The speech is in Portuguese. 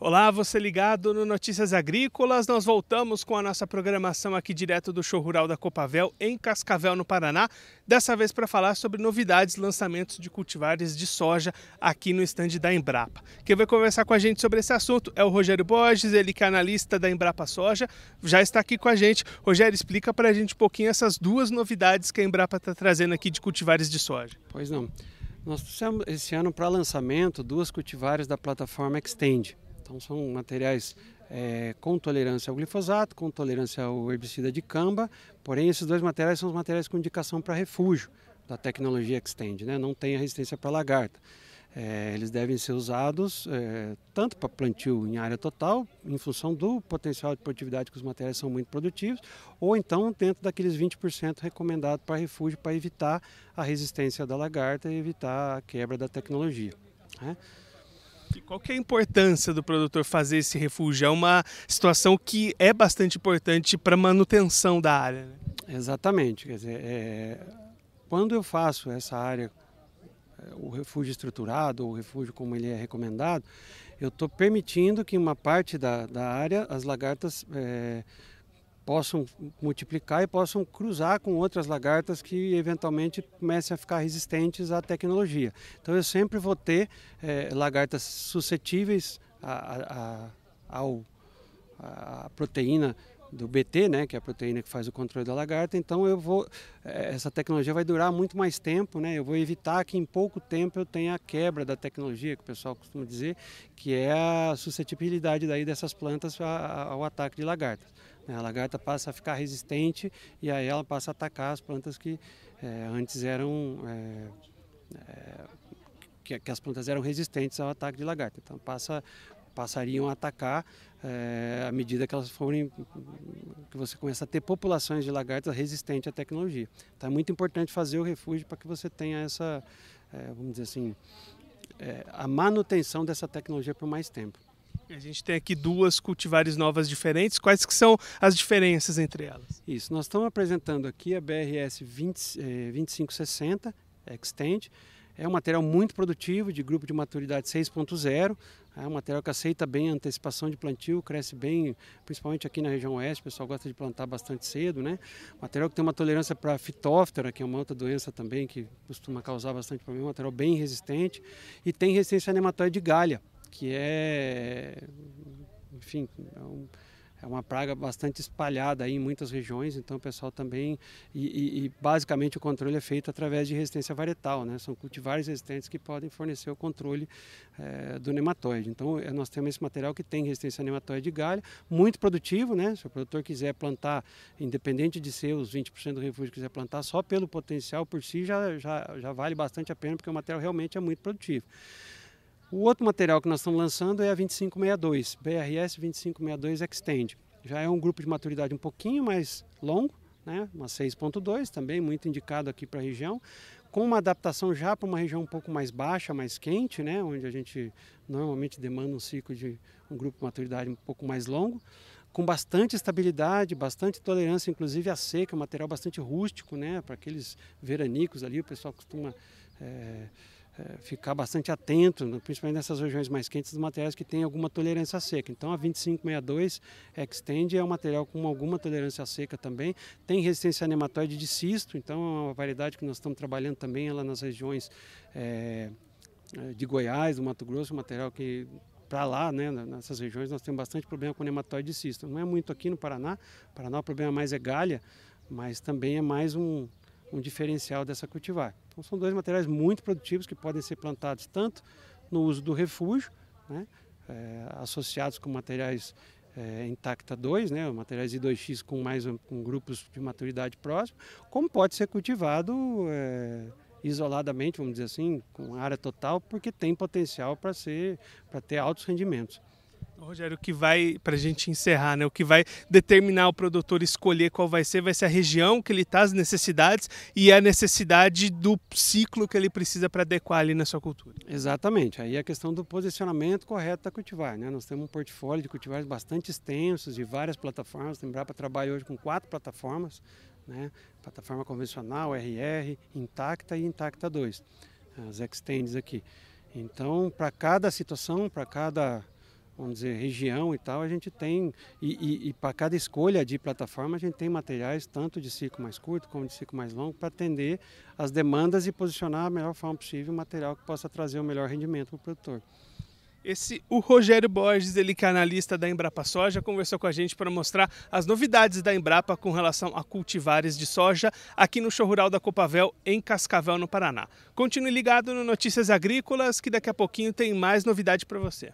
Olá, você ligado no Notícias Agrícolas. Nós voltamos com a nossa programação aqui direto do show rural da Copavel, em Cascavel, no Paraná. Dessa vez para falar sobre novidades, lançamentos de cultivares de soja aqui no estande da Embrapa. Quem vai conversar com a gente sobre esse assunto é o Rogério Borges, ele que é analista da Embrapa Soja, já está aqui com a gente. Rogério, explica para a gente um pouquinho essas duas novidades que a Embrapa está trazendo aqui de cultivares de soja. Pois não. Nós trouxemos esse ano para lançamento duas cultivares da plataforma Extend. Então são materiais é, com tolerância ao glifosato, com tolerância ao herbicida de camba, porém esses dois materiais são os materiais com indicação para refúgio da tecnologia Extend, né? não tem a resistência para lagarta. É, eles devem ser usados é, tanto para plantio em área total, em função do potencial de produtividade que os materiais são muito produtivos, ou então dentro daqueles 20% recomendados para refúgio para evitar a resistência da lagarta e evitar a quebra da tecnologia. Né? Qual que é a importância do produtor fazer esse refúgio? É uma situação que é bastante importante para a manutenção da área. Né? Exatamente. Quer dizer, é... quando eu faço essa área, é, o refúgio estruturado, o refúgio como ele é recomendado, eu estou permitindo que uma parte da, da área as lagartas é possam multiplicar e possam cruzar com outras lagartas que eventualmente comecem a ficar resistentes à tecnologia. Então eu sempre vou ter é, lagartas suscetíveis à, a, ao, a proteína do BT, né, que é a proteína que faz o controle da lagarta. Então eu vou, eh, essa tecnologia vai durar muito mais tempo, né? Eu vou evitar que em pouco tempo eu tenha a quebra da tecnologia, que o pessoal costuma dizer, que é a suscetibilidade daí dessas plantas ao ataque de lagartas. Né? A lagarta passa a ficar resistente e aí ela passa a atacar as plantas que é, antes eram é, que, que, as plantas eram resistentes ao ataque de lagarta. Então passa passariam a atacar é, à medida que elas forem que você começa a ter populações de lagartas resistentes à tecnologia. Então é muito importante fazer o refúgio para que você tenha essa, vamos dizer assim, a manutenção dessa tecnologia por mais tempo. A gente tem aqui duas cultivares novas diferentes. Quais que são as diferenças entre elas? Isso, nós estamos apresentando aqui a BRS 20, eh, 2560 Extend. É um material muito produtivo, de grupo de maturidade 6.0. É um material que aceita bem a antecipação de plantio, cresce bem, principalmente aqui na região oeste, o pessoal gosta de plantar bastante cedo, né? Material que tem uma tolerância para fitóftera, que é uma outra doença também que costuma causar bastante problema, um material bem resistente e tem resistência a nematóide de galha que é, enfim, é, um, é, uma praga bastante espalhada em muitas regiões, então o pessoal também, e, e, basicamente o controle é feito através de resistência varietal, né? são cultivares resistentes que podem fornecer o controle é, do nematóide. Então é, nós temos esse material que tem resistência a nematóide de galha, muito produtivo, né? se o produtor quiser plantar, independente de ser os 20% do refúgio, quiser plantar só pelo potencial por si, já, já, já vale bastante a pena, porque o material realmente é muito produtivo. O outro material que nós estamos lançando é a 2562, BRS 2562 Extend. Já é um grupo de maturidade um pouquinho mais longo, né? uma 6.2, também muito indicado aqui para a região, com uma adaptação já para uma região um pouco mais baixa, mais quente, né? onde a gente normalmente demanda um ciclo de um grupo de maturidade um pouco mais longo, com bastante estabilidade, bastante tolerância, inclusive a seca, um material bastante rústico, né? para aqueles veranicos ali, o pessoal costuma... É, é, ficar bastante atento, principalmente nessas regiões mais quentes, dos materiais que têm alguma tolerância seca. Então a 2562 Extend é um material com alguma tolerância seca também, tem resistência a nematóide de cisto, então é uma variedade que nós estamos trabalhando também lá nas regiões é, é, de Goiás, do Mato Grosso, um material que para lá, né, nessas regiões, nós temos bastante problema com nematóide de cisto. Não é muito aqui no Paraná, no Paraná o problema mais é galha, mas também é mais um, um diferencial dessa cultivar. Então são dois materiais muito produtivos que podem ser plantados tanto no uso do refúgio, né, é, associados com materiais é, intacta 2, né, materiais I2X com mais com grupos de maturidade próxima, como pode ser cultivado é, isoladamente, vamos dizer assim, com área total, porque tem potencial para ser para ter altos rendimentos. Rogério, o que vai, para a gente encerrar, né, o que vai determinar o produtor escolher qual vai ser, vai ser a região que ele está, as necessidades e a necessidade do ciclo que ele precisa para adequar ali na sua cultura. Exatamente, aí é a questão do posicionamento correto da cultivar. Né? Nós temos um portfólio de cultivares bastante extensos, de várias plataformas, lembrar para trabalhar hoje com quatro plataformas, né? plataforma convencional, RR, Intacta e Intacta 2, as extends aqui. Então, para cada situação, para cada vamos dizer, região e tal, a gente tem, e, e, e para cada escolha de plataforma, a gente tem materiais tanto de ciclo mais curto como de ciclo mais longo para atender as demandas e posicionar a melhor forma possível o material que possa trazer o melhor rendimento para o produtor. Esse, o Rogério Borges, ele que é analista da Embrapa Soja, conversou com a gente para mostrar as novidades da Embrapa com relação a cultivares de soja aqui no show rural da Copavel, em Cascavel, no Paraná. Continue ligado no Notícias Agrícolas, que daqui a pouquinho tem mais novidade para você.